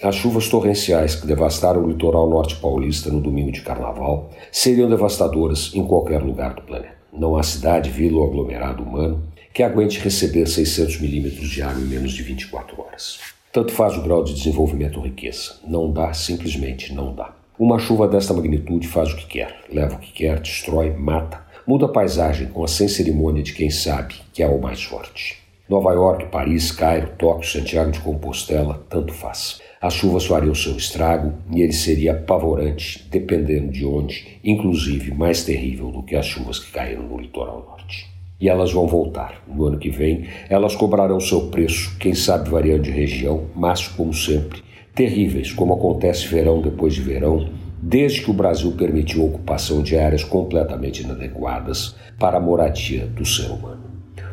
as chuvas torrenciais que devastaram o litoral norte paulista no domingo de carnaval seriam devastadoras em qualquer lugar do planeta. Não há cidade, vila ou aglomerado humano que aguente receber 600 milímetros de água em menos de 24 horas. Tanto faz o grau de desenvolvimento ou riqueza. Não dá, simplesmente não dá. Uma chuva desta magnitude faz o que quer, leva o que quer, destrói, mata, muda a paisagem com a sem cerimônia de quem sabe que é o mais forte. Nova York, Paris, Cairo, Tóquio, Santiago de Compostela, tanto faz. As chuvas fariam seu estrago e ele seria apavorante, dependendo de onde, inclusive mais terrível do que as chuvas que caíram no litoral norte. E elas vão voltar. No ano que vem, elas cobrarão seu preço, quem sabe variando de região, mas, como sempre, terríveis, como acontece verão depois de verão, desde que o Brasil permitiu a ocupação de áreas completamente inadequadas para a moradia do ser humano.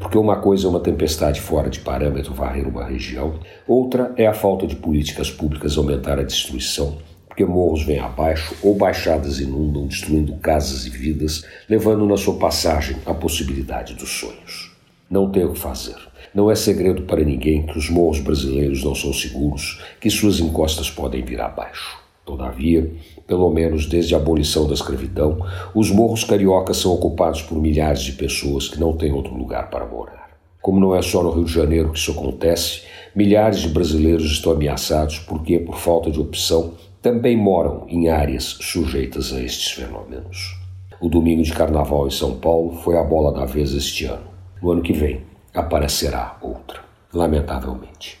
Porque uma coisa é uma tempestade fora de parâmetro varrer uma região, outra é a falta de políticas públicas aumentar a destruição, porque morros vêm abaixo ou baixadas inundam, destruindo casas e vidas, levando na sua passagem a possibilidade dos sonhos. Não tem o que fazer. Não é segredo para ninguém que os morros brasileiros não são seguros, que suas encostas podem vir abaixo. Todavia, pelo menos desde a abolição da escravidão, os morros cariocas são ocupados por milhares de pessoas que não têm outro lugar para morar. Como não é só no Rio de Janeiro que isso acontece, milhares de brasileiros estão ameaçados porque, por falta de opção, também moram em áreas sujeitas a estes fenômenos. O domingo de carnaval em São Paulo foi a bola da vez este ano. No ano que vem, aparecerá outra, lamentavelmente.